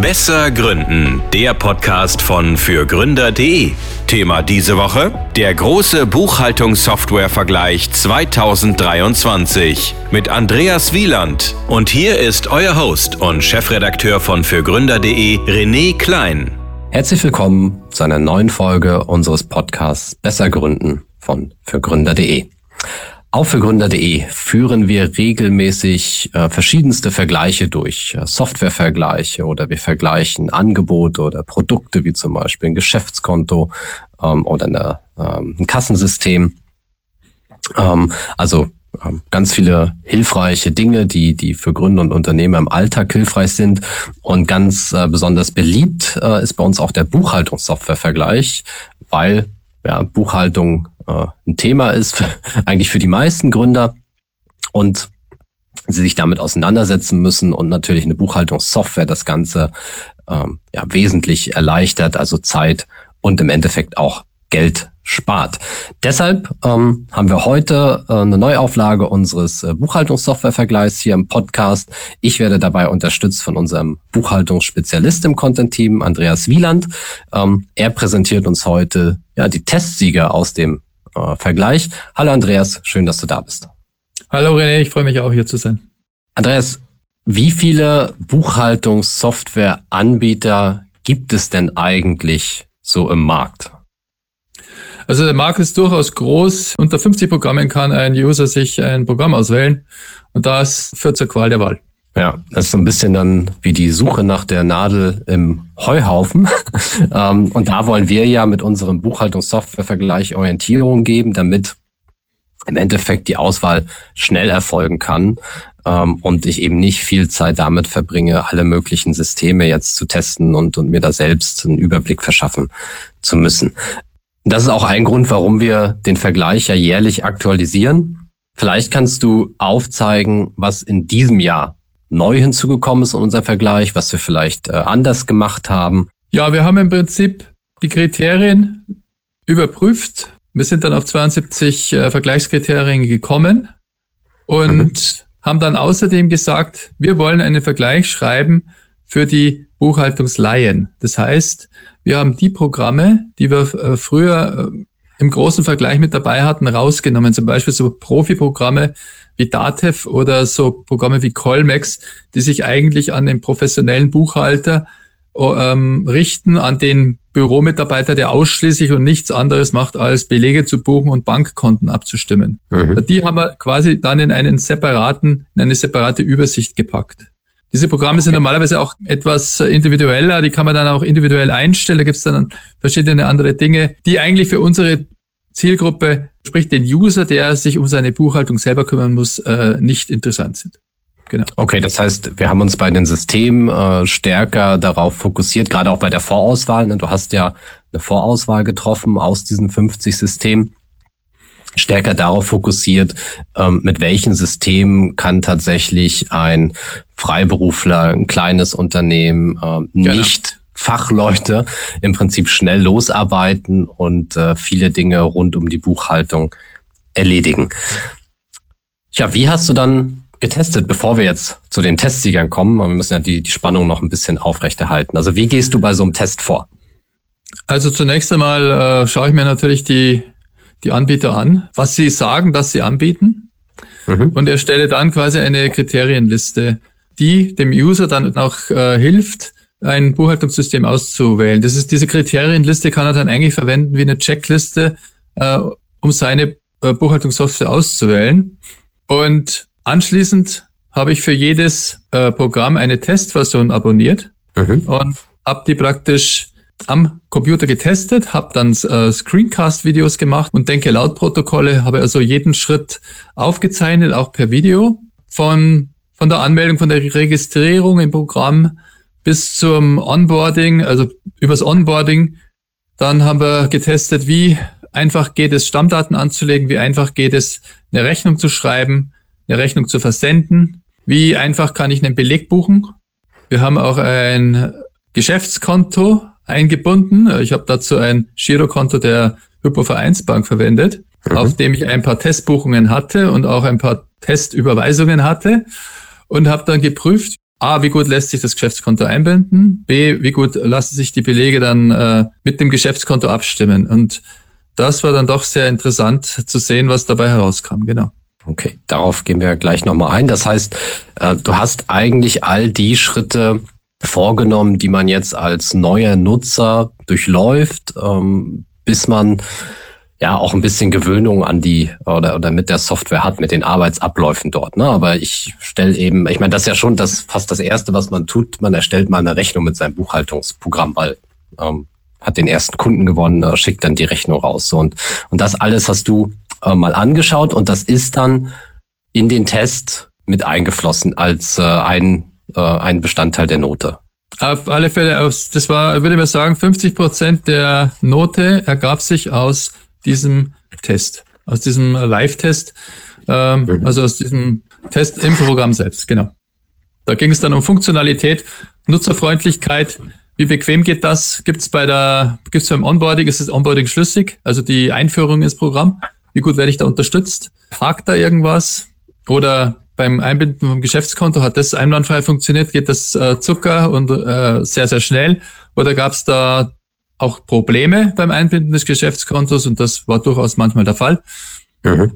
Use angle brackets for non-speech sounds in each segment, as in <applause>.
Besser Gründen, der Podcast von fürgründer.de. Thema diese Woche: der große Buchhaltungssoftware-Vergleich 2023 mit Andreas Wieland. Und hier ist euer Host und Chefredakteur von fürgründer.de, René Klein. Herzlich willkommen zu einer neuen Folge unseres Podcasts Besser Gründen von fürgründer.de. Auf fürgründer.de führen wir regelmäßig äh, verschiedenste Vergleiche durch, äh, Softwarevergleiche oder wir vergleichen Angebote oder Produkte wie zum Beispiel ein Geschäftskonto ähm, oder eine, ähm, ein Kassensystem. Ähm, also ähm, ganz viele hilfreiche Dinge, die, die für Gründer und Unternehmer im Alltag hilfreich sind. Und ganz äh, besonders beliebt äh, ist bei uns auch der Buchhaltungssoftwarevergleich, weil ja, Buchhaltung äh, ein Thema ist, <laughs> eigentlich für die meisten Gründer und sie sich damit auseinandersetzen müssen und natürlich eine Buchhaltungssoftware das Ganze ähm, ja, wesentlich erleichtert, also Zeit und im Endeffekt auch Geld spart. Deshalb ähm, haben wir heute äh, eine Neuauflage unseres äh, Buchhaltungssoftwarevergleichs hier im Podcast. Ich werde dabei unterstützt von unserem Buchhaltungsspezialist im Content-Team, Andreas Wieland. Ähm, er präsentiert uns heute ja die Testsieger aus dem äh, Vergleich. Hallo Andreas, schön, dass du da bist. Hallo René, ich freue mich auch hier zu sein. Andreas, wie viele Buchhaltungssoftware-Anbieter gibt es denn eigentlich so im Markt? Also der Markt ist durchaus groß. Unter 50 Programmen kann ein User sich ein Programm auswählen und das führt zur Qual der Wahl. Ja, das ist so ein bisschen dann wie die Suche nach der Nadel im Heuhaufen. <laughs> Ähm, und da wollen wir ja mit unserem Buchhaltungssoftwarevergleich Orientierung geben, damit im Endeffekt die Auswahl schnell erfolgen kann ähm, und ich eben nicht viel Zeit damit verbringe, alle möglichen Systeme jetzt zu testen und, und mir da selbst einen Überblick verschaffen zu müssen. Das ist auch ein Grund, warum wir den Vergleich ja jährlich aktualisieren. Vielleicht kannst du aufzeigen, was in diesem Jahr neu hinzugekommen ist in unserem Vergleich, was wir vielleicht äh, anders gemacht haben. Ja, wir haben im Prinzip die Kriterien überprüft. Wir sind dann auf 72 äh, Vergleichskriterien gekommen und mhm. haben dann außerdem gesagt, wir wollen einen Vergleich schreiben für die Buchhaltungsleihen. Das heißt, wir haben die Programme, die wir äh, früher äh, im großen Vergleich mit dabei hatten, rausgenommen. Zum Beispiel so Profi-Programme wie Datev oder so Programme wie Colmex, die sich eigentlich an den professionellen Buchhalter ähm, richten, an den Büromitarbeiter, der ausschließlich und nichts anderes macht, als Belege zu buchen und Bankkonten abzustimmen. Mhm. Die haben wir quasi dann in einen separaten, in eine separate Übersicht gepackt. Diese Programme sind normalerweise auch etwas individueller, die kann man dann auch individuell einstellen. Da gibt es dann verschiedene andere Dinge, die eigentlich für unsere Zielgruppe, sprich den User, der sich um seine Buchhaltung selber kümmern muss, äh, nicht interessant sind. Genau. Okay, das heißt, wir haben uns bei den Systemen äh, stärker darauf fokussiert, gerade auch bei der Vorauswahl. Ne? Du hast ja eine Vorauswahl getroffen aus diesen 50 Systemen stärker darauf fokussiert, ähm, mit welchen Systemen kann tatsächlich ein Freiberufler, ein kleines Unternehmen, äh, genau. nicht Fachleute im Prinzip schnell losarbeiten und äh, viele Dinge rund um die Buchhaltung erledigen. Tja, wie hast du dann getestet, bevor wir jetzt zu den Testsiegern kommen? Wir müssen ja die, die Spannung noch ein bisschen aufrechterhalten. Also wie gehst du bei so einem Test vor? Also zunächst einmal äh, schaue ich mir natürlich die die Anbieter an, was sie sagen, dass sie anbieten mhm. und erstelle dann quasi eine Kriterienliste, die dem User dann auch äh, hilft, ein Buchhaltungssystem auszuwählen. Das ist diese Kriterienliste kann er dann eigentlich verwenden wie eine Checkliste, äh, um seine äh, Buchhaltungssoftware auszuwählen. Und anschließend habe ich für jedes äh, Programm eine Testversion abonniert mhm. und habe die praktisch am Computer getestet, habe dann äh, Screencast-Videos gemacht und denke laut Protokolle, habe also jeden Schritt aufgezeichnet, auch per Video, von, von der Anmeldung, von der Registrierung im Programm bis zum Onboarding, also übers Onboarding. Dann haben wir getestet, wie einfach geht es, Stammdaten anzulegen, wie einfach geht es, eine Rechnung zu schreiben, eine Rechnung zu versenden, wie einfach kann ich einen Beleg buchen. Wir haben auch ein Geschäftskonto eingebunden. Ich habe dazu ein Girokonto der Hypovereinsbank verwendet, mhm. auf dem ich ein paar Testbuchungen hatte und auch ein paar Testüberweisungen hatte und habe dann geprüft, A, wie gut lässt sich das Geschäftskonto einbinden? B, wie gut lassen sich die Belege dann äh, mit dem Geschäftskonto abstimmen? Und das war dann doch sehr interessant zu sehen, was dabei herauskam, genau. Okay, darauf gehen wir gleich nochmal ein. Das heißt, äh, du hast eigentlich all die Schritte vorgenommen, die man jetzt als neuer Nutzer durchläuft, ähm, bis man ja auch ein bisschen Gewöhnung an die oder oder mit der Software hat, mit den Arbeitsabläufen dort. Ne? Aber ich stelle eben, ich meine, das ist ja schon das fast das erste, was man tut. Man erstellt mal eine Rechnung mit seinem Buchhaltungsprogramm, weil ähm, hat den ersten Kunden gewonnen, äh, schickt dann die Rechnung raus. So, und und das alles hast du äh, mal angeschaut und das ist dann in den Test mit eingeflossen als äh, ein äh, ein Bestandteil der Note. Auf alle Fälle, das war, würde ich sagen, 50 Prozent der Note ergab sich aus diesem Test, aus diesem Live-Test, ähm, mhm. also aus diesem Test im Programm selbst, genau. Da ging es dann um Funktionalität, Nutzerfreundlichkeit, wie bequem geht das? Gibt es bei der, gibt es beim Onboarding, ist das Onboarding schlüssig? Also die Einführung ins Programm. Wie gut werde ich da unterstützt? Hakt da irgendwas? Oder beim Einbinden vom Geschäftskonto hat das einwandfrei funktioniert? Geht das äh, Zucker und äh, sehr, sehr schnell? Oder gab es da auch Probleme beim Einbinden des Geschäftskontos und das war durchaus manchmal der Fall. Mhm.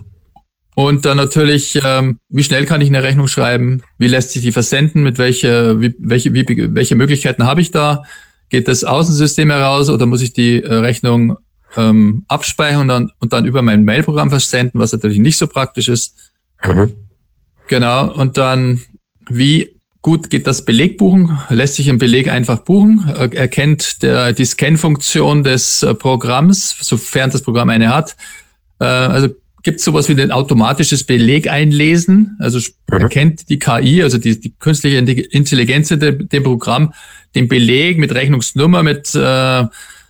Und dann natürlich, ähm, wie schnell kann ich eine Rechnung schreiben? Wie lässt sich die versenden? Mit welche, wie, welche, wie, welche Möglichkeiten habe ich da? Geht das Außensystem heraus oder muss ich die äh, Rechnung ähm, abspeichern und dann, und dann über mein Mailprogramm versenden, was natürlich nicht so praktisch ist? Mhm. Genau. Und dann, wie Gut geht das Belegbuchen, lässt sich ein Beleg einfach buchen, erkennt der, die Scan-Funktion des äh, Programms, sofern das Programm eine hat. Äh, also gibt es sowas wie ein automatisches Beleg einlesen, also mhm. erkennt die KI, also die, die künstliche Intelligenz in dem Programm, den Beleg mit Rechnungsnummer, mit, äh,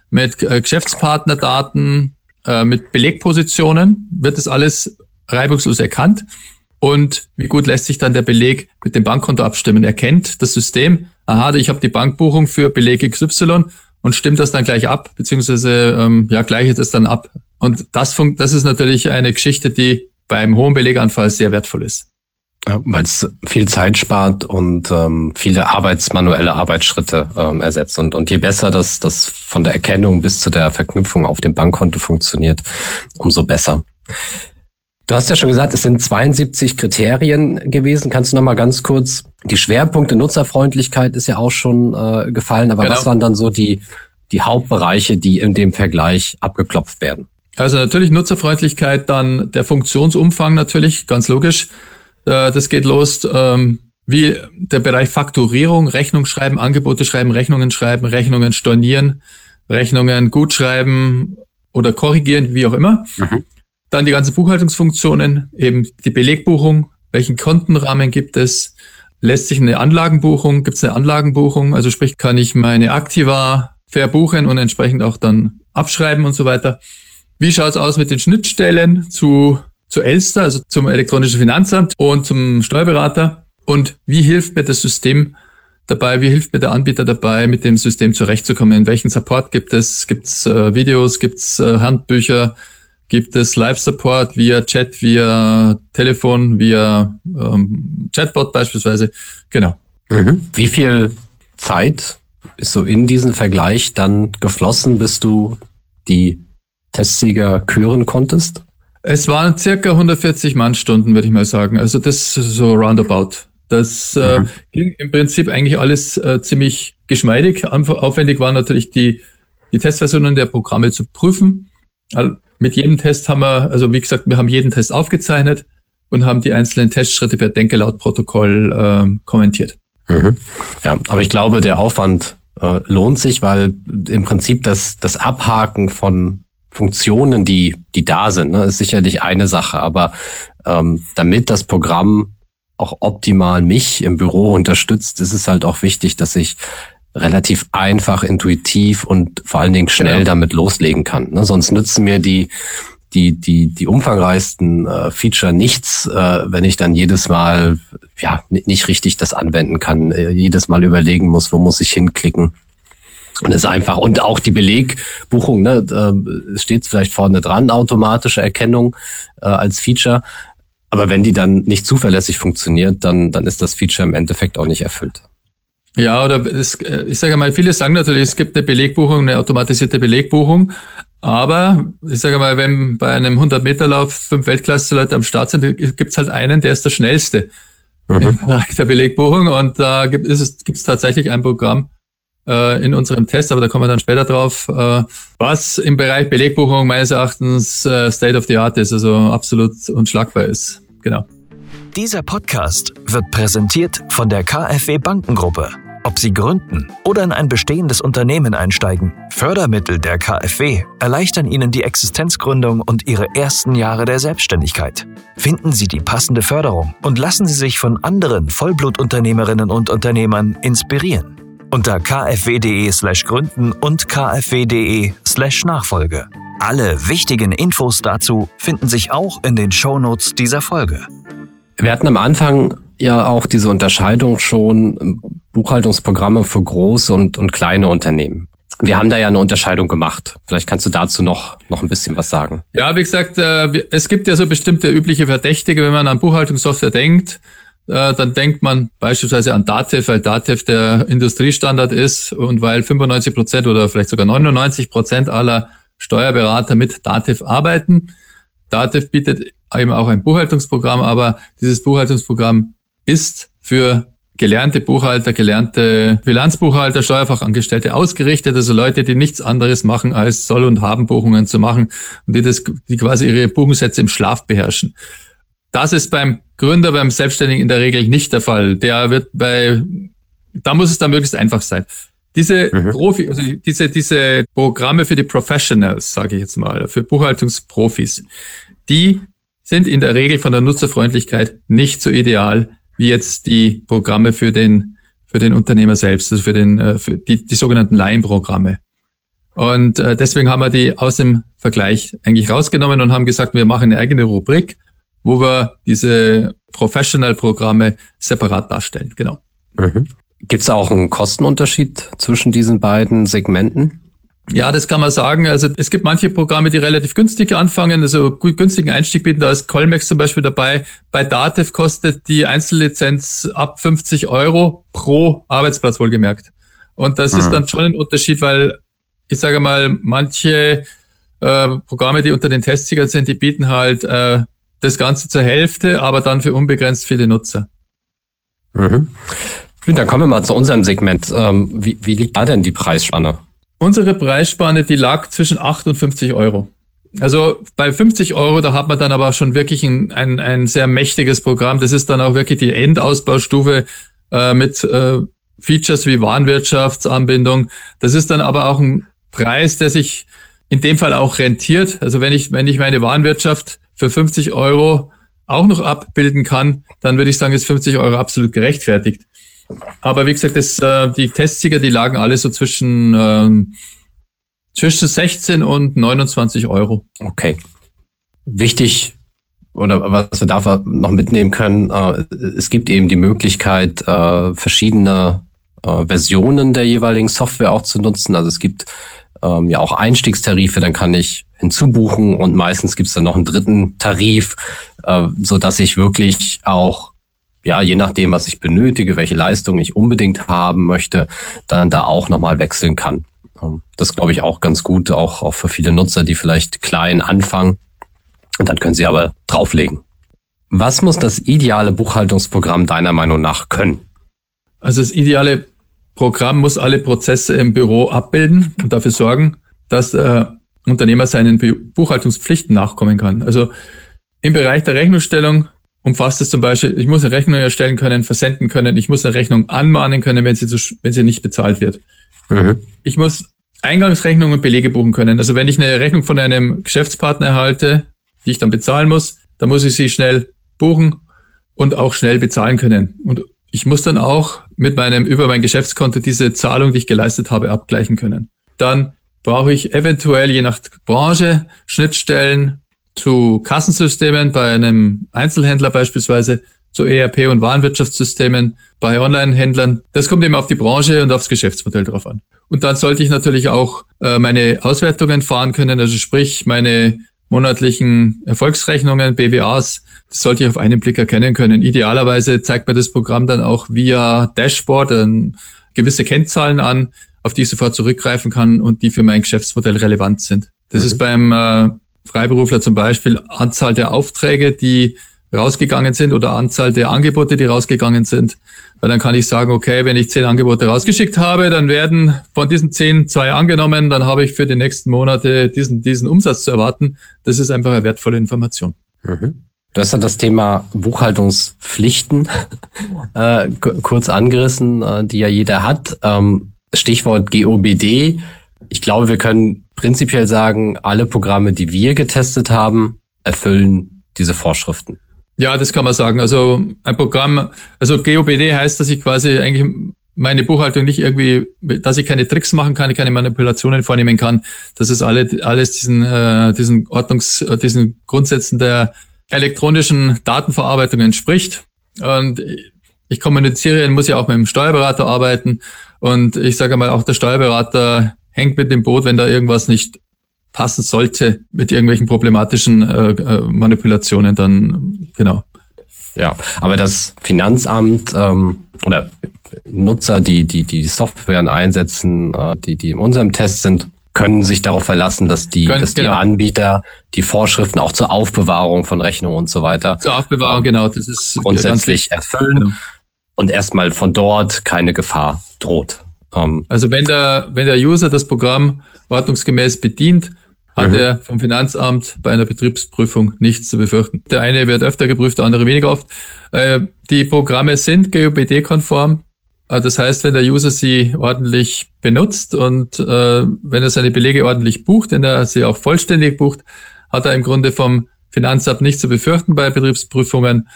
mit Geschäftspartnerdaten, mit Belegpositionen, wird das alles reibungslos erkannt. Und wie gut lässt sich dann der Beleg mit dem Bankkonto abstimmen? Erkennt das System, aha, ich habe die Bankbuchung für Beleg XY und stimmt das dann gleich ab, beziehungsweise ähm, ja, gleicht es dann ab. Und das, funkt, das ist natürlich eine Geschichte, die beim hohen Beleganfall sehr wertvoll ist. Ja, Weil es viel Zeit spart und ähm, viele arbeitsmanuelle Arbeitsschritte ähm, ersetzt. Und, und je besser das, das von der Erkennung bis zu der Verknüpfung auf dem Bankkonto funktioniert, umso besser. Du hast ja schon gesagt, es sind 72 Kriterien gewesen. Kannst du noch mal ganz kurz die Schwerpunkte Nutzerfreundlichkeit ist ja auch schon äh, gefallen, aber genau. was waren dann so die die Hauptbereiche, die in dem Vergleich abgeklopft werden? Also natürlich Nutzerfreundlichkeit, dann der Funktionsumfang natürlich, ganz logisch. Äh, das geht los ähm, wie der Bereich Fakturierung, Rechnung schreiben, Angebote schreiben, Rechnungen schreiben, Rechnungen stornieren, Rechnungen gut schreiben oder korrigieren, wie auch immer. Mhm. Dann die ganzen Buchhaltungsfunktionen, eben die Belegbuchung, welchen Kontenrahmen gibt es, lässt sich eine Anlagenbuchung, gibt es eine Anlagenbuchung, also sprich kann ich meine Aktiva verbuchen und entsprechend auch dann abschreiben und so weiter. Wie schaut es aus mit den Schnittstellen zu, zu Elster, also zum elektronischen Finanzamt und zum Steuerberater? Und wie hilft mir das System dabei, wie hilft mir der Anbieter dabei, mit dem System zurechtzukommen? Welchen Support gibt es? Gibt es äh, Videos, gibt es äh, Handbücher? Gibt es Live-Support via Chat, via Telefon, via ähm, Chatbot beispielsweise. Genau. Mhm. Wie viel Zeit ist so in diesen Vergleich dann geflossen, bis du die Testsieger küren konntest? Es waren circa 140 Mannstunden, würde ich mal sagen. Also das ist so roundabout. Das äh, mhm. äh, ging im Prinzip eigentlich alles äh, ziemlich geschmeidig. Aufwendig war natürlich die, die Testversionen der Programme zu prüfen. Mit jedem Test haben wir, also wie gesagt, wir haben jeden Test aufgezeichnet und haben die einzelnen Testschritte per Denke laut Protokoll äh, kommentiert. Mhm. Ja, aber ich glaube, der Aufwand äh, lohnt sich, weil im Prinzip das, das Abhaken von Funktionen, die, die da sind, ne, ist sicherlich eine Sache. Aber ähm, damit das Programm auch optimal mich im Büro unterstützt, ist es halt auch wichtig, dass ich relativ einfach, intuitiv und vor allen Dingen schnell genau. damit loslegen kann. Ne? Sonst nützen mir die die die die umfangreichsten äh, Feature nichts, äh, wenn ich dann jedes Mal ja nicht richtig das anwenden kann, äh, jedes Mal überlegen muss, wo muss ich hinklicken. Und es ist einfach und auch die Belegbuchung, ne, äh, steht vielleicht vorne dran, automatische Erkennung äh, als Feature. Aber wenn die dann nicht zuverlässig funktioniert, dann dann ist das Feature im Endeffekt auch nicht erfüllt. Ja, oder es, äh, ich sage mal, viele sagen natürlich, es gibt eine Belegbuchung, eine automatisierte Belegbuchung. Aber ich sage mal, wenn bei einem 100-Meter-Lauf fünf Weltklasse-Leute am Start sind, gibt es halt einen, der ist der schnellste mhm. im Bereich der Belegbuchung. Und da gibt es gibt's tatsächlich ein Programm äh, in unserem Test, aber da kommen wir dann später drauf, äh, was im Bereich Belegbuchung meines Erachtens äh, State of the Art ist, also absolut unschlagbar ist. Genau. Dieser Podcast wird präsentiert von der KfW Bankengruppe. Ob Sie gründen oder in ein bestehendes Unternehmen einsteigen, Fördermittel der KfW erleichtern Ihnen die Existenzgründung und Ihre ersten Jahre der Selbstständigkeit. Finden Sie die passende Förderung und lassen Sie sich von anderen Vollblutunternehmerinnen und Unternehmern inspirieren. Unter kfw.de/slash gründen und kfw.de/nachfolge. slash Alle wichtigen Infos dazu finden sich auch in den Shownotes dieser Folge. Wir hatten am Anfang ja auch diese Unterscheidung schon Buchhaltungsprogramme für große und, und kleine Unternehmen. Wir haben da ja eine Unterscheidung gemacht. Vielleicht kannst du dazu noch, noch ein bisschen was sagen. Ja, wie gesagt, äh, es gibt ja so bestimmte übliche Verdächtige, wenn man an Buchhaltungssoftware denkt, äh, dann denkt man beispielsweise an Datev, weil Datev der Industriestandard ist und weil 95 Prozent oder vielleicht sogar 99 Prozent aller Steuerberater mit Datev arbeiten. Datev bietet eben auch ein Buchhaltungsprogramm, aber dieses Buchhaltungsprogramm ist für gelernte Buchhalter, gelernte Bilanzbuchhalter, Steuerfachangestellte ausgerichtet, also Leute, die nichts anderes machen, als Soll- und Habenbuchungen zu machen und die das, die quasi ihre Buchungssätze im Schlaf beherrschen. Das ist beim Gründer, beim Selbstständigen in der Regel nicht der Fall. Der wird bei, da muss es dann möglichst einfach sein. Diese mhm. Profi, also diese, diese Programme für die Professionals, sage ich jetzt mal, für Buchhaltungsprofis, die sind in der Regel von der Nutzerfreundlichkeit nicht so ideal wie jetzt die Programme für den, für den Unternehmer selbst, also für den, äh, für die, die sogenannten Laienprogramme. Und äh, deswegen haben wir die aus dem Vergleich eigentlich rausgenommen und haben gesagt, wir machen eine eigene Rubrik, wo wir diese Professional-Programme separat darstellen. Genau. Mhm. Gibt es auch einen Kostenunterschied zwischen diesen beiden Segmenten? Ja, das kann man sagen. Also es gibt manche Programme, die relativ günstig anfangen, also gut günstigen Einstieg bieten. Da ist Colmex zum Beispiel dabei. Bei Datev kostet die Einzellizenz ab 50 Euro pro Arbeitsplatz wohlgemerkt. Und das mhm. ist dann schon ein Unterschied, weil ich sage mal, manche äh, Programme, die unter den Testsiegern sind, die bieten halt äh, das Ganze zur Hälfte, aber dann für unbegrenzt viele Nutzer. Mhm. Dann kommen wir mal zu unserem Segment. Ähm, wie, wie liegt da denn die Preisspanne? Unsere Preisspanne, die lag zwischen 8 und 50 Euro. Also bei 50 Euro, da hat man dann aber schon wirklich ein, ein, ein sehr mächtiges Programm. Das ist dann auch wirklich die Endausbaustufe äh, mit äh, Features wie Warenwirtschaftsanbindung. Das ist dann aber auch ein Preis, der sich in dem Fall auch rentiert. Also wenn ich, wenn ich meine Warenwirtschaft für 50 Euro auch noch abbilden kann, dann würde ich sagen, ist 50 Euro absolut gerechtfertigt. Aber wie gesagt, das, äh, die Testsieger, die lagen alle so zwischen, ähm, zwischen 16 und 29 Euro. Okay. Wichtig oder was wir da noch mitnehmen können, äh, es gibt eben die Möglichkeit, äh, verschiedene äh, Versionen der jeweiligen Software auch zu nutzen. Also es gibt ähm, ja auch Einstiegstarife, dann kann ich hinzubuchen und meistens gibt es dann noch einen dritten Tarif, äh, so dass ich wirklich auch ja, je nachdem, was ich benötige, welche Leistung ich unbedingt haben möchte, dann da auch nochmal wechseln kann. Ähm, das glaube ich auch ganz gut, auch, auch für viele Nutzer, die vielleicht klein anfangen. Und dann können sie aber drauflegen. Was muss das ideale Buchhaltungsprogramm deiner Meinung nach können? Also das ideale Programm muss alle Prozesse im Büro abbilden und dafür sorgen, dass der Unternehmer seinen Buchhaltungspflichten nachkommen kann. Also im Bereich der Rechnungsstellung umfasst es zum Beispiel, ich muss eine Rechnung erstellen können, versenden können, ich muss eine Rechnung anmahnen können, wenn sie, zu, wenn sie nicht bezahlt wird. Mhm. Ich muss Eingangsrechnungen und Belege buchen können. Also wenn ich eine Rechnung von einem Geschäftspartner erhalte, die ich dann bezahlen muss, dann muss ich sie schnell buchen und auch schnell bezahlen können. Und ich muss dann auch mit meinem, über mein Geschäftskonto diese Zahlung, die ich geleistet habe, abgleichen können. Dann brauche ich eventuell je nach Branche Schnittstellen zu Kassensystemen bei einem Einzelhändler beispielsweise, zu ERP und Warenwirtschaftssystemen bei Online-Händlern. Das kommt eben auf die Branche und aufs Geschäftsmodell drauf an. Und dann sollte ich natürlich auch äh, meine Auswertungen fahren können, also sprich meine monatlichen Erfolgsrechnungen, BWAs, das sollte ich auf einen Blick erkennen können. Idealerweise zeigt mir das Programm dann auch via Dashboard, ein, gewisse Kennzahlen an, auf die ich sofort zurückgreifen kann und die für mein Geschäftsmodell relevant sind. Das mhm. ist beim äh, Freiberufler zum Beispiel Anzahl der Aufträge, die rausgegangen sind oder Anzahl der Angebote, die rausgegangen sind. Weil dann kann ich sagen, okay, wenn ich zehn Angebote rausgeschickt habe, dann werden von diesen zehn zwei angenommen, dann habe ich für die nächsten Monate diesen, diesen Umsatz zu erwarten. Das ist einfach eine wertvolle Information. Mhm. Du hast ja das Thema Buchhaltungspflichten <laughs> äh, kurz angerissen, äh, die ja jeder hat. Ähm, Stichwort GOBD. Ich glaube, wir können prinzipiell sagen, alle Programme, die wir getestet haben, erfüllen diese Vorschriften. Ja, das kann man sagen. Also ein Programm, also GOBD heißt, dass ich quasi eigentlich meine Buchhaltung nicht irgendwie, dass ich keine Tricks machen kann, keine Manipulationen vornehmen kann, dass es alle, alles diesen, äh, diesen Ordnungs, diesen Grundsätzen der elektronischen Datenverarbeitung entspricht. Und ich kommuniziere, muss ja auch mit dem Steuerberater arbeiten. Und ich sage mal, auch der Steuerberater hängt mit dem Boot, wenn da irgendwas nicht passen sollte mit irgendwelchen problematischen äh, äh, Manipulationen, dann genau. Ja, aber das Finanzamt ähm, oder Nutzer, die die die Software einsetzen, äh, die die in unserem Test sind, können sich darauf verlassen, dass die, können, dass die genau. Anbieter die Vorschriften auch zur Aufbewahrung von Rechnungen und so weiter zur Aufbewahrung ähm, genau, das ist grundsätzlich erfüllen genau. und erstmal von dort keine Gefahr droht. Ähm, also wenn der wenn der User das Programm ordnungsgemäß bedient, hat mhm. er vom Finanzamt bei einer Betriebsprüfung nichts zu befürchten. Der eine wird öfter geprüft, der andere weniger oft. Äh, die Programme sind GOBD-konform. Äh, das heißt, wenn der User sie ordentlich benutzt und äh, wenn er seine Belege ordentlich bucht, wenn er sie auch vollständig bucht, hat er im Grunde vom Finanzamt nichts zu befürchten bei Betriebsprüfungen.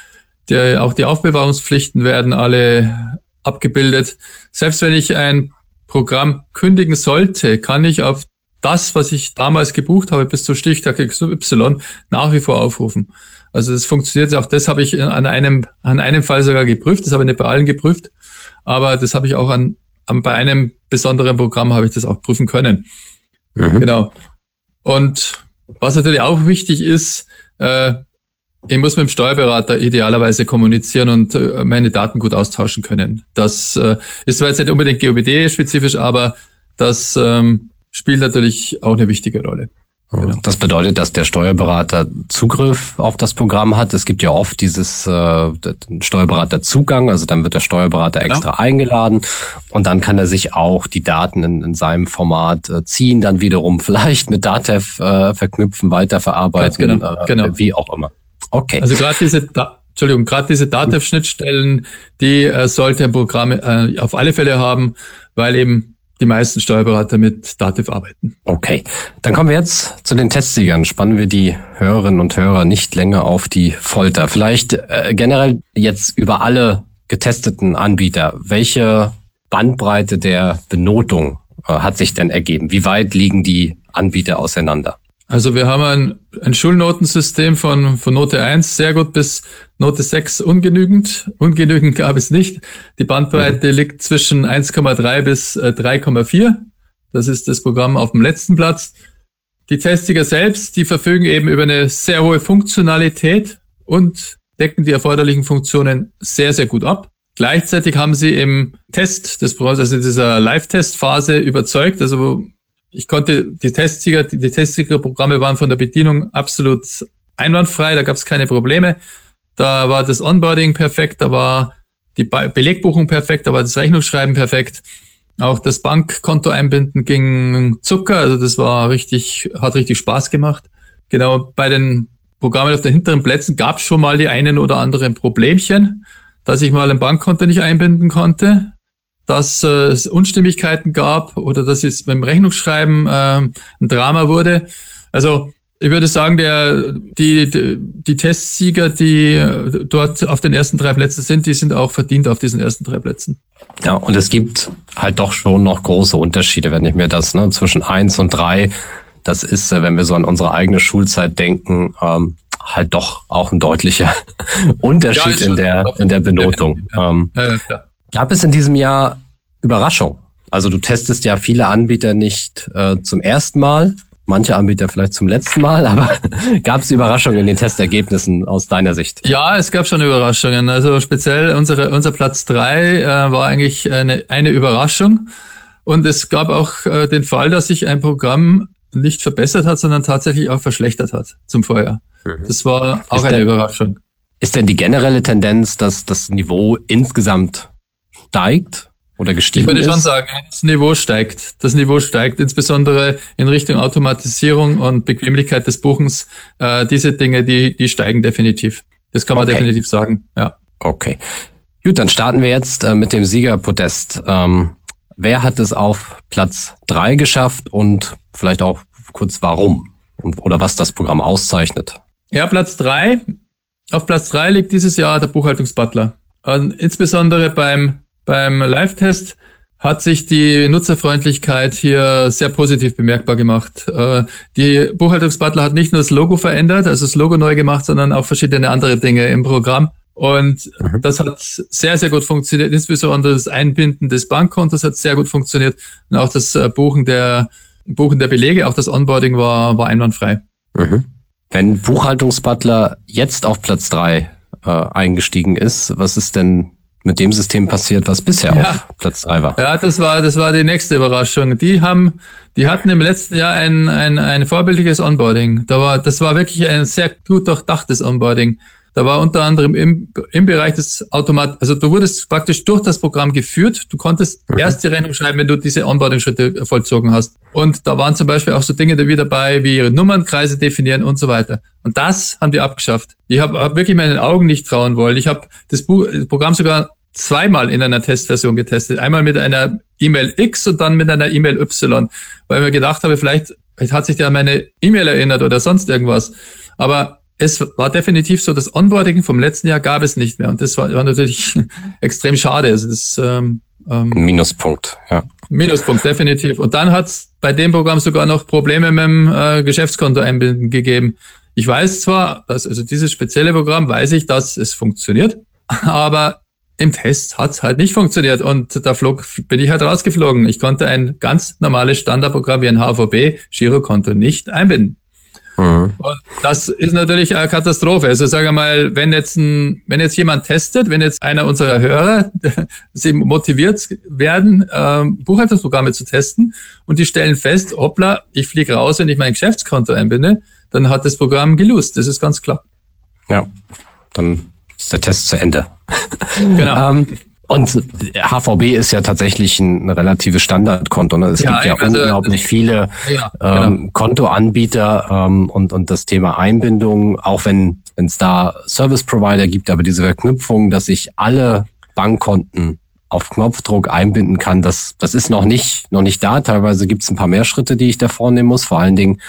Der, auch die Aufbewahrungspflichten werden alle abgebildet. Selbst wenn ich ein Programm kündigen sollte, kann ich auf das, was ich damals gebucht habe, bis zur Stichtag XY, nach wie vor aufrufen. Also das funktioniert auch, das habe ich an einem, an einem Fall sogar geprüft, das habe ich nicht bei allen geprüft, aber das habe ich auch an, an bei einem besonderen Programm habe ich das auch prüfen können. Mhm. Genau. Und was natürlich auch wichtig ist, äh, ich muss mit dem Steuerberater idealerweise kommunizieren und äh, meine Daten gut austauschen können. Das äh, ist zwar jetzt nicht unbedingt GOBD-spezifisch, aber das ähm, spielt natürlich auch eine wichtige Rolle. Genau. Das bedeutet, dass der Steuerberater Zugriff auf das Programm hat. Es gibt ja oft dieses äh, Steuerberaterzugang, also dann wird der Steuerberater genau. extra ja. eingeladen und dann kann er sich auch die Daten in, in seinem Format äh, ziehen, dann wiederum <laughs> vielleicht mit Datev äh, verknüpfen, weiterverarbeiten, genau. Äh, genau. wie auch immer. Okay. Also gerade diese da Entschuldigung, gerade diese Datev-Schnittstellen, die äh, sollte ein Programm äh, auf alle Fälle haben, weil eben die meisten Steuerberater mit Dativ arbeiten. Okay, dann kommen wir jetzt zu den Testsiegern. Spannen wir die Hörerinnen und Hörer nicht länger auf die Folter. Vielleicht äh, generell jetzt über alle getesteten Anbieter. Welche Bandbreite der Benotung äh, hat sich denn ergeben? Wie weit liegen die Anbieter auseinander? Also wir haben ein, ein Schulnotensystem von, von Note 1 sehr gut bis Note 6 ungenügend. Ungenügend gab es nicht. Die Bandbreite mhm. liegt zwischen 1,3 bis 3,4. Äh, das ist das Programm auf dem letzten Platz. Die Testiger selbst, die verfügen eben über eine sehr hohe Funktionalität und decken die erforderlichen Funktionen sehr, sehr gut ab. Gleichzeitig haben sie im Test des Programms, also in dieser Live-Test-Phase überzeugt, also ich konnte die Testsieger, die, die Testsiegerprogramme waren von der Bedienung absolut einwandfrei, da gab es keine Probleme. Da war das Onboarding perfekt, da war die Belegbuchung perfekt, da war das Rechnungsschreiben perfekt. Auch das Bankkonto einbinden ging Zucker, also das war richtig, hat richtig Spaß gemacht. Genau, bei den Programmen auf den hinteren Plätzen gab es schon mal die einen oder anderen Problemchen, dass ich mal ein Bankkonto nicht einbinden konnte dass äh, es Unstimmigkeiten gab oder dass es beim Rechnungsschreiben äh, ein Drama wurde. Also ich würde sagen, der, die, die, Testsieger, die äh, dort auf den ersten drei Plätzen sind, die sind auch verdient auf diesen ersten drei Plätzen. Ja, und es gibt halt doch schon noch große Unterschiede, wenn ich mir das ne, zwischen eins und drei, das ist, äh, wenn wir so an unsere eigene Schulzeit denken, ähm, halt doch auch ein deutlicher <laughs> Unterschied ja, in der in der Benotung. Ja, ja, ähm, ja, Gab es in diesem Jahr Überraschung? Also du testest ja viele Anbieter nicht äh, zum ersten Mal. manche Anbieter vielleicht zum letzten Mal, <laughs> aber gab es Überraschungen in den Testergebnissen aus deiner Sicht? Ja, es gab schon Überraschungen. Also speziell unsere, unser Platz drei äh, war eigentlich eine, eine Überraschung. Und es gab auch äh, den Fall, dass sich ein Programm nicht verbessert hat, sondern tatsächlich auch verschlechtert hat zum Vorjahr. Mhm. Das war auch ist eine denn, Überraschung. Ist denn die generelle Tendenz, dass das Niveau insgesamt steigt oder gestiegen ist? Ich würde schon sagen, das Niveau steigt. Das Niveau steigt insbesondere in Richtung Automatisierung und Bequemlichkeit des Buchens. Äh, diese Dinge, die, die steigen definitiv. Das kann man okay. definitiv sagen. Ja. Okay. Gut, dann starten wir jetzt äh, mit dem Siegerpodest. Ähm, wer hat es auf Platz drei geschafft und vielleicht auch kurz warum und, oder was das Programm auszeichnet? Ja, Platz drei. Auf Platz drei liegt dieses Jahr der Buchhaltungsbutler. Und insbesondere beim beim Live-Test hat sich die Nutzerfreundlichkeit hier sehr positiv bemerkbar gemacht. Äh, die Buchhaltungsbutler hat nicht nur das Logo verändert, also das Logo neu gemacht, sondern auch verschiedene andere Dinge im Programm. Und mhm. das hat sehr, sehr gut funktioniert. Insbesondere das Einbinden des Bankkontos hat sehr gut funktioniert. Und auch das äh, Buchen der, Buchen der Belege, auch das Onboarding war, war einwandfrei. Mhm. Wenn Buchhaltungsbutler jetzt auf Platz drei äh, eingestiegen ist, was ist denn mit dem System passiert, was bisher ja. auf Platz drei war. Ja, das war, das war die nächste Überraschung. Die haben, die hatten im letzten Jahr ein, ein, ein vorbildliches Onboarding. Da war, das war wirklich ein sehr gut durchdachtes Onboarding. Da war unter anderem im, im Bereich des Automat, also du wurdest praktisch durch das Programm geführt. Du konntest mhm. erst die Rechnung schreiben, wenn du diese Onboarding-Schritte vollzogen hast. Und da waren zum Beispiel auch so Dinge da wieder dabei, wie ihre Nummernkreise definieren und so weiter. Und das haben die abgeschafft. Ich habe hab wirklich meinen Augen nicht trauen wollen. Ich habe das, das Programm sogar zweimal in einer Testversion getestet. Einmal mit einer E-Mail X und dann mit einer E-Mail Y, weil mir gedacht habe, vielleicht, vielleicht hat sich der an meine E-Mail erinnert oder sonst irgendwas. Aber es war definitiv so, das Onboarding vom letzten Jahr gab es nicht mehr. Und das war, war natürlich <laughs> extrem schade. Also das, ähm, ähm, Minuspunkt, ja. Minuspunkt, definitiv. Und dann hat es bei dem Programm sogar noch Probleme mit dem äh, Geschäftskonto einbinden gegeben. Ich weiß zwar, dass, also dieses spezielle Programm weiß ich, dass es funktioniert, <laughs> aber im Test hat's halt nicht funktioniert und da flog, bin ich halt rausgeflogen. Ich konnte ein ganz normales Standardprogramm wie ein HVB Girokonto nicht einbinden. Mhm. Und das ist natürlich eine Katastrophe. Also sage mal, wenn jetzt ein, wenn jetzt jemand testet, wenn jetzt einer unserer Hörer <laughs> sie motiviert werden, ähm, Buchhaltungsprogramme zu testen und die stellen fest, hoppla, ich fliege raus, wenn ich mein Geschäftskonto einbinde, dann hat das Programm gelust. Das ist ganz klar. Ja, dann ist der Test zu Ende. <laughs> Genau. ähm, und HVB ist ja tatsächlich ein, relatives Standardkonto. Ne? Es ja, gibt ja also, unglaublich viele ja, ähm, genau. Kontoanbieter ähm, und, und das Thema Einbindung, auch wenn es da Service Provider gibt, aber diese Verknüpfung, dass ich alle Bankkonten auf Knopfdruck einbinden kann, das, das ist noch nicht, noch nicht da. Teilweise gibt es ein paar mehr Schritte, die ich da vornehmen muss. Vor allen Dingen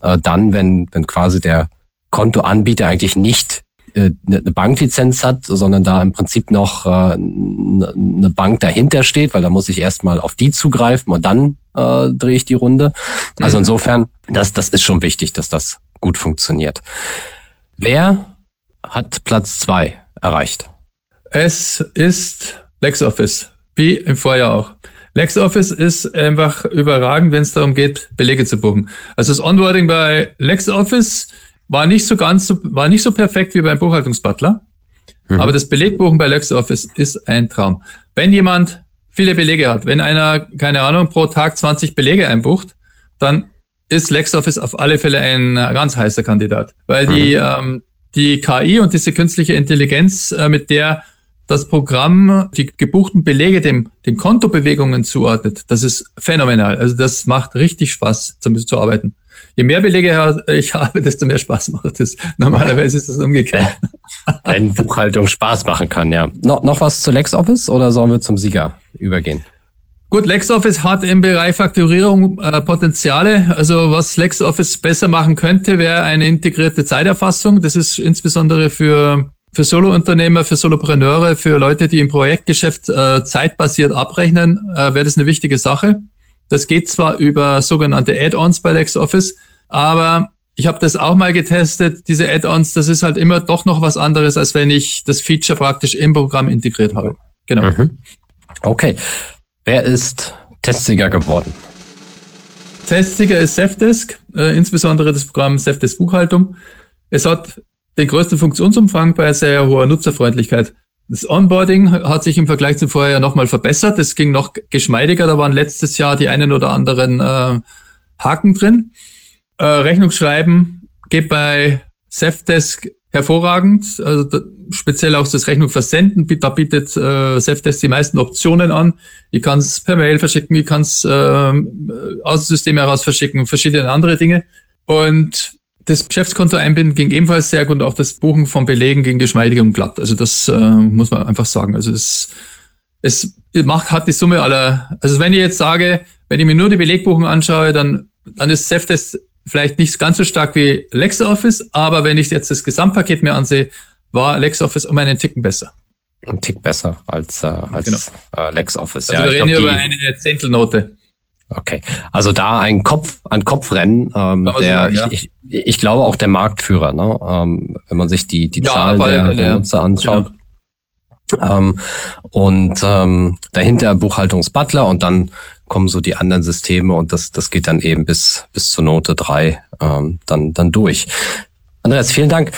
äh, dann, wenn, wenn quasi der Kontoanbieter eigentlich nicht äh, eine Banklizenz hat, sondern da im Prinzip noch äh, eine Bank dahinter steht, weil da muss ich erstmal auf die zugreifen und dann äh, drehe ich die Runde. Also mhm. insofern, das, das ist schon wichtig, dass das gut funktioniert. Wer hat Platz zwei erreicht? Es ist LexOffice, wie im Vorjahr auch. LexOffice ist einfach überragend, wenn es darum geht, Belege zu buchen. Also das Onboarding bei LexOffice war nicht so ganz so, war nicht so perfekt wie beim Buchhaltungsbutler. Mhm. Aber das Belegbuchen bei LexOffice ist ein Traum. Wenn jemand viele Belege hat, wenn einer, keine Ahnung, pro Tag 20 Belege einbucht, dann ist LexOffice auf alle Fälle ein ganz heißer Kandidat. Weil die, mhm. ähm, die KI und diese künstliche Intelligenz, äh, mit der das Programm die gebuchten Belege dem, den Kontobewegungen zuordnet, das ist phänomenal. Also das macht richtig Spaß, zu, zu arbeiten je mehr Belege ich habe, desto mehr Spaß macht es. Normalerweise ist das umgekehrt. <laughs> Wenn Buchhaltung Spaß machen kann, ja. No, noch was zu LexOffice oder sollen wir zum Sieger übergehen? Gut, LexOffice hat im Bereich Fakturierung äh, Potenziale. Also was LexOffice besser machen könnte, wäre eine integrierte Zeiterfassung. Das ist insbesondere für für Solo-Unternehmer, für Solopreneure, für Leute, die im Projektgeschäft äh, zeitbasiert abrechnen, äh, wäre das eine wichtige Sache. Das geht zwar über sogenannte Add-ons bei LexOffice, aber ich habe das auch mal getestet. Diese Add-ons, das ist halt immer doch noch was anderes, als wenn ich das Feature praktisch im Programm integriert habe. Genau. Mhm. Okay. Wer ist Testsieger geworden? Testsieger ist Safdesk, äh, insbesondere das Programm Safdesk Buchhaltung. Es hat den größten Funktionsumfang bei sehr hoher Nutzerfreundlichkeit. Das Onboarding hat sich im Vergleich zu vorher nochmal verbessert. Es ging noch geschmeidiger. Da waren letztes Jahr die einen oder anderen äh, Haken drin. Äh, Rechnungsschreiben geht bei Safdesk hervorragend. Also da, speziell auch das Rechnung versenden. Da bietet äh, Safdesk die meisten Optionen an. Ich kann es per Mail verschicken, ich kann es äh, aus dem System heraus verschicken, verschiedene andere Dinge. Und das Geschäftskonto einbinden ging ebenfalls sehr gut. Auch das Buchen von Belegen ging geschmeidig und glatt. Also das äh, muss man einfach sagen. Also es, es macht, hat die Summe aller, also wenn ich jetzt sage, wenn ich mir nur die Belegbuchung anschaue, dann, dann ist Safdesk vielleicht nicht ganz so stark wie LexOffice, aber wenn ich jetzt das Gesamtpaket mir ansehe, war LexOffice um einen Ticken besser. Ein Tick besser als, äh, als genau. äh, LexOffice. Also ja, wir reden hier über eine Zehntelnote. Okay, also da ein Kopf, ein Kopfrennen, ähm, der ja. ich, ich, ich glaube auch der Marktführer, ne? ähm, wenn man sich die die ja, Zahlen der, der Nutzer anschaut. Ja. Ähm, und ähm, dahinter Buchhaltungsbutler und dann kommen so die anderen Systeme und das das geht dann eben bis bis zur Note drei ähm, dann dann durch. Andreas, vielen Dank.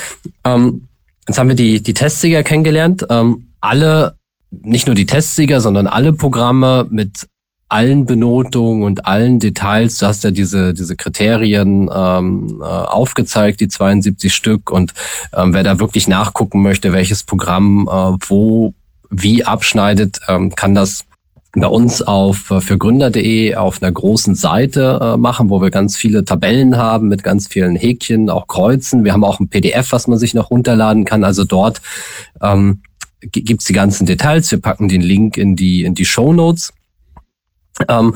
Ähm, jetzt haben wir die die Testsieger kennengelernt. Ähm, alle nicht nur die Testsieger, sondern alle Programme mit allen Benotungen und allen Details. Du hast ja diese, diese Kriterien ähm, äh, aufgezeigt, die 72 Stück. Und ähm, wer da wirklich nachgucken möchte, welches Programm äh, wo wie abschneidet, ähm, kann das bei uns auf äh, für Gründer.de auf einer großen Seite äh, machen, wo wir ganz viele Tabellen haben mit ganz vielen Häkchen, auch Kreuzen. Wir haben auch ein PDF, was man sich noch runterladen kann. Also dort ähm, gibt's die ganzen Details. Wir packen den Link in die in die Show Notes. Ähm,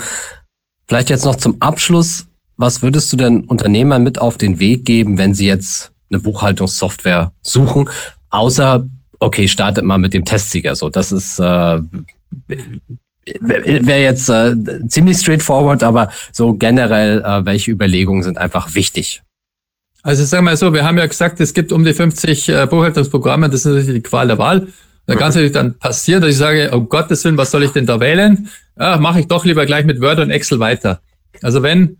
vielleicht jetzt noch zum Abschluss. Was würdest du denn Unternehmern mit auf den Weg geben, wenn sie jetzt eine Buchhaltungssoftware suchen? Außer, okay, startet mal mit dem Testsieger. So, das ist äh, wäre jetzt äh, ziemlich straightforward, aber so generell, äh, welche Überlegungen sind einfach wichtig? Also sagen wir mal so, wir haben ja gesagt, es gibt um die 50 äh, Buchhaltungsprogramme, das ist natürlich die Qual der Wahl. Da kann es natürlich dann passieren, dass ich sage, um Gottes Willen, was soll ich denn da wählen? Ja, mache ich doch lieber gleich mit Word und Excel weiter. Also wenn,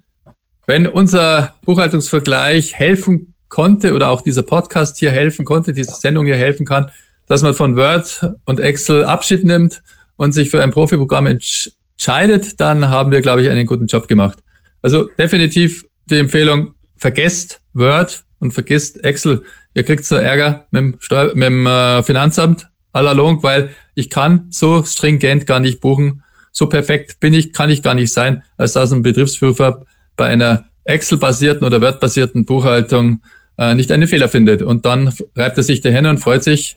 wenn unser Buchhaltungsvergleich helfen konnte oder auch dieser Podcast hier helfen konnte, diese Sendung hier helfen kann, dass man von Word und Excel Abschied nimmt und sich für ein Profiprogramm entscheidet, dann haben wir, glaube ich, einen guten Job gemacht. Also definitiv die Empfehlung, vergesst Word und vergesst Excel. Ihr kriegt so Ärger mit dem, Steuer mit dem äh, Finanzamt, allalong, weil ich kann so stringent gar nicht buchen. So perfekt bin ich, kann ich gar nicht sein, als dass ein Betriebsprüfer bei einer Excel-basierten oder Word-basierten Buchhaltung äh, nicht einen Fehler findet. Und dann reibt er sich die Hände und freut sich,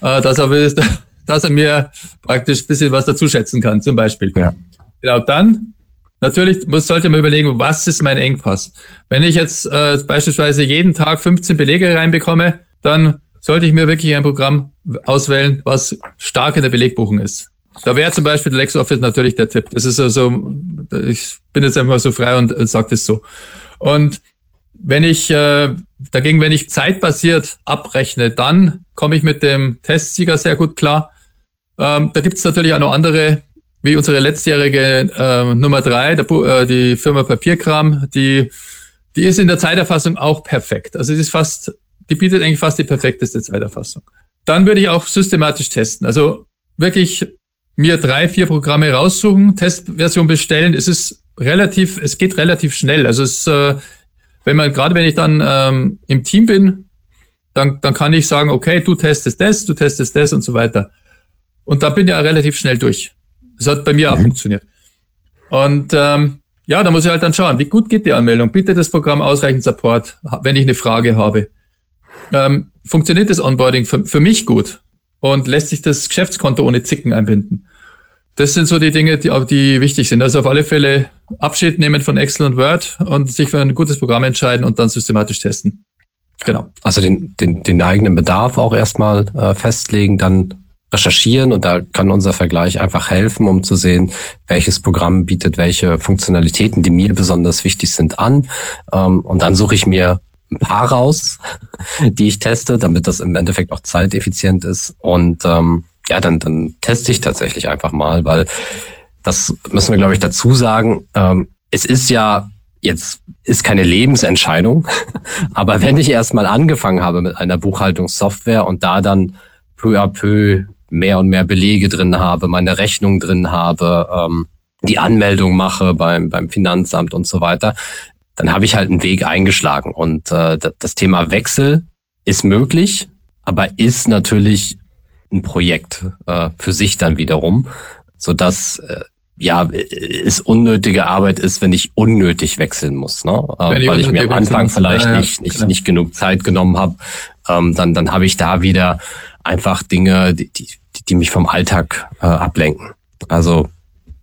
äh, dass, er, <laughs> dass er mir praktisch ein bisschen was dazu schätzen kann, zum Beispiel. Ja. Genau, dann Natürlich muss, sollte man überlegen, was ist mein Engpass? Wenn ich jetzt äh, beispielsweise jeden Tag 15 Belege reinbekomme, dann sollte ich mir wirklich ein Programm auswählen, was stark in der Belegbuchung ist. Da wäre zum Beispiel LexOffice natürlich der Tipp. Das ist also, ich bin jetzt einfach so frei und, und sage das so. Und wenn ich äh, dagegen, wenn ich zeitbasiert abrechne, dann komme ich mit dem Testsieger sehr gut klar. Ähm, da gibt es natürlich auch noch andere, wie unsere letztjährige äh, Nummer drei, der, äh, die Firma Papierkram, die, die ist in der Zeiterfassung auch perfekt. Also es ist fast die bietet eigentlich fast die perfekteste Zeiterfassung. Dann würde ich auch systematisch testen. Also wirklich mir drei, vier Programme raussuchen, Testversion bestellen. Es ist relativ, es geht relativ schnell. Also es, äh, wenn man, gerade wenn ich dann ähm, im Team bin, dann, dann kann ich sagen, okay, du testest das, du testest das und so weiter. Und da bin ich ja relativ schnell durch. Das hat bei mir auch mhm. funktioniert. Und ähm, ja, da muss ich halt dann schauen, wie gut geht die Anmeldung? Bietet das Programm ausreichend Support, wenn ich eine Frage habe? Ähm, funktioniert das Onboarding für, für mich gut und lässt sich das Geschäftskonto ohne Zicken einbinden. Das sind so die Dinge, die, die wichtig sind. Also auf alle Fälle Abschied nehmen von Excel und Word und sich für ein gutes Programm entscheiden und dann systematisch testen. Genau. Also den, den, den eigenen Bedarf auch erstmal äh, festlegen, dann recherchieren und da kann unser Vergleich einfach helfen, um zu sehen, welches Programm bietet welche Funktionalitäten, die mir besonders wichtig sind, an. Ähm, und dann suche ich mir ein paar raus, die ich teste, damit das im Endeffekt auch zeiteffizient ist. Und ähm, ja, dann, dann teste ich tatsächlich einfach mal, weil das müssen wir, glaube ich, dazu sagen. Ähm, es ist ja jetzt ist keine Lebensentscheidung, <laughs> aber wenn ich erstmal angefangen habe mit einer Buchhaltungssoftware und da dann peu à peu mehr und mehr Belege drin habe, meine Rechnung drin habe, ähm, die Anmeldung mache beim, beim Finanzamt und so weiter, dann habe ich halt einen Weg eingeschlagen. Und äh, das Thema Wechsel ist möglich, aber ist natürlich ein Projekt äh, für sich dann wiederum, so dass äh, ja es unnötige Arbeit ist, wenn ich unnötig wechseln muss, ne? Äh, weil ich mir am Anfang vielleicht ja, nicht nicht, nicht genug Zeit genommen habe, ähm, dann dann habe ich da wieder einfach Dinge, die, die, die mich vom Alltag äh, ablenken. Also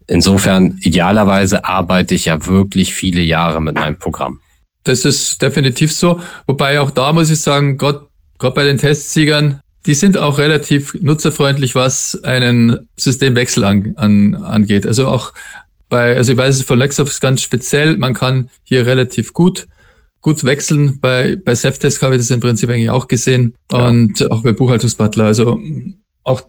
insofern idealerweise arbeite ich ja wirklich viele Jahre mit meinem Programm. Das ist definitiv so. Wobei auch da muss ich sagen, Gott, Gott bei den Testsiegern, die sind auch relativ nutzerfreundlich, was einen Systemwechsel an, an, angeht. Also auch bei, also ich weiß es von Lexoft ganz speziell, man kann hier relativ gut gut wechseln. Bei, bei Safdesk habe ich das im Prinzip eigentlich auch gesehen ja. und auch bei Buchhaltungsbutler. Also auch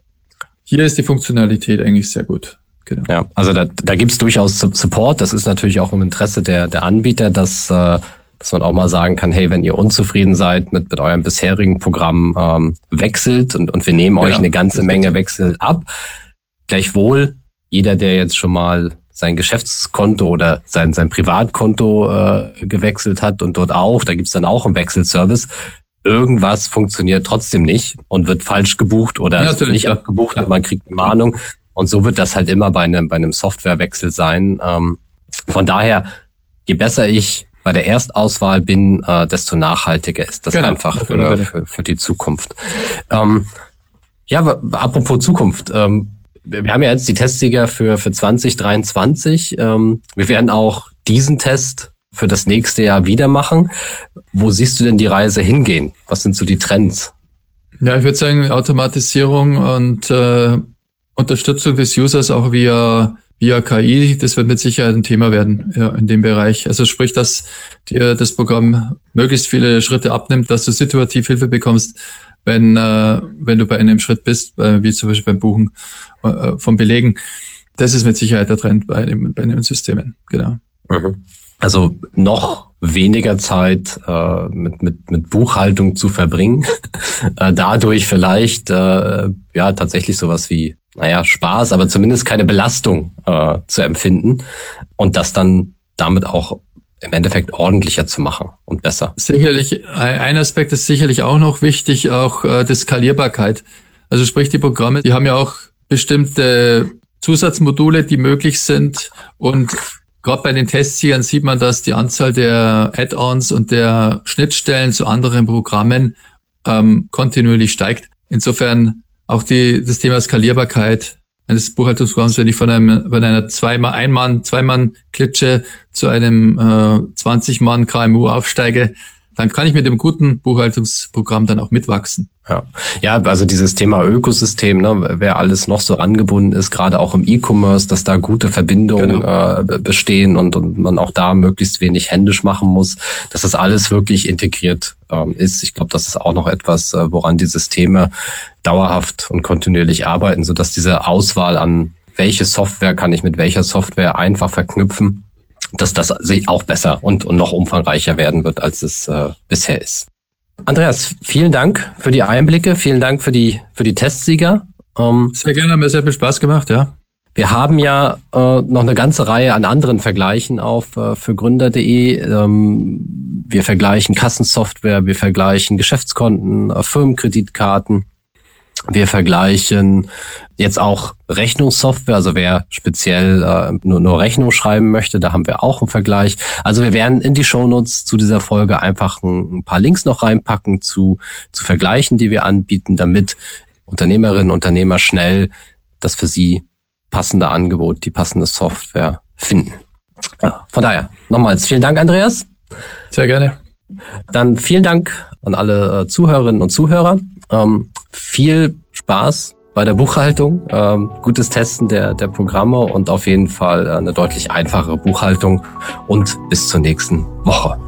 hier ist die Funktionalität eigentlich sehr gut. Genau. Ja, also da, da gibt es durchaus Support. Das ist natürlich auch im Interesse der, der Anbieter, dass äh, dass man auch mal sagen kann, hey, wenn ihr unzufrieden seid mit, mit eurem bisherigen Programm, ähm, wechselt und, und wir nehmen euch ja, eine ganze Menge Wechsel ab. Gleichwohl, jeder, der jetzt schon mal sein Geschäftskonto oder sein, sein Privatkonto äh, gewechselt hat und dort auch, da gibt's dann auch einen Wechselservice, irgendwas funktioniert trotzdem nicht und wird falsch gebucht oder ja, nicht ja. abgebucht und man kriegt eine Mahnung. Und so wird das halt immer bei einem, bei einem Softwarewechsel sein. Ähm, von daher, je besser ich bei der Erstauswahl bin, äh, desto nachhaltiger ist das genau. einfach für, für, für, die Zukunft. Ähm, ja, apropos Zukunft. Ähm, wir haben ja jetzt die Testsieger für, für 2023. Ähm, wir werden auch diesen Test für das nächste Jahr wieder machen. Wo siehst du denn die Reise hingehen? Was sind so die Trends? Ja, ich würde sagen Automatisierung und äh, Unterstützung des Users auch via via KI, das wird mit Sicherheit ein Thema werden ja, in dem Bereich. Also sprich, dass dir das Programm möglichst viele Schritte abnimmt, dass du situativ Hilfe bekommst, wenn, äh, wenn du bei einem Schritt bist, äh, wie zum Beispiel beim Buchen äh, vom Belegen. Das ist mit Sicherheit der Trend bei, dem, bei den Systemen, genau. Mhm. Also noch weniger Zeit äh, mit, mit, mit Buchhaltung zu verbringen. <laughs> äh, dadurch vielleicht äh, ja tatsächlich sowas wie naja, Spaß, aber zumindest keine Belastung äh, zu empfinden und das dann damit auch im Endeffekt ordentlicher zu machen und besser. Sicherlich, ein Aspekt ist sicherlich auch noch wichtig, auch äh, die Skalierbarkeit. Also sprich, die Programme, die haben ja auch bestimmte Zusatzmodule, die möglich sind und gerade bei den Testsiegern sieht man, dass die Anzahl der Add-ons und der Schnittstellen zu anderen Programmen ähm, kontinuierlich steigt. Insofern auch die, das Thema Skalierbarkeit. Eines Buchhaltungsprogramms, wenn ich von einem, von einer zweimal Ein-Mann, Zwei-Mann-Klitsche zu einem äh, 20-Mann KMU aufsteige, dann kann ich mit dem guten Buchhaltungsprogramm dann auch mitwachsen. Ja, ja also dieses Thema Ökosystem, ne, wer alles noch so angebunden ist, gerade auch im E-Commerce, dass da gute Verbindungen genau. äh, bestehen und, und man auch da möglichst wenig händisch machen muss, dass das alles wirklich integriert ähm, ist. Ich glaube, das ist auch noch etwas, äh, woran die Systeme dauerhaft und kontinuierlich arbeiten, so dass diese Auswahl an welche Software kann ich mit welcher Software einfach verknüpfen, dass das sich auch besser und, und noch umfangreicher werden wird, als es äh, bisher ist. Andreas, vielen Dank für die Einblicke, vielen Dank für die, für die Testsieger. Ähm, sehr gerne, hat mir sehr viel Spaß gemacht, ja. Wir haben ja äh, noch eine ganze Reihe an anderen Vergleichen auf äh, für Gründer.de. Ähm, wir vergleichen Kassensoftware, wir vergleichen Geschäftskonten, äh, Firmenkreditkarten. Wir vergleichen jetzt auch Rechnungssoftware, also wer speziell äh, nur, nur Rechnung schreiben möchte, da haben wir auch einen Vergleich. Also wir werden in die Shownotes zu dieser Folge einfach ein, ein paar Links noch reinpacken zu, zu Vergleichen, die wir anbieten, damit Unternehmerinnen und Unternehmer schnell das für sie passende Angebot, die passende Software finden. Von daher, nochmals vielen Dank, Andreas. Sehr gerne. Dann vielen Dank an alle äh, Zuhörerinnen und Zuhörer. Ähm, viel Spaß bei der Buchhaltung, ähm, gutes Testen der, der Programme und auf jeden Fall eine deutlich einfachere Buchhaltung und bis zur nächsten Woche.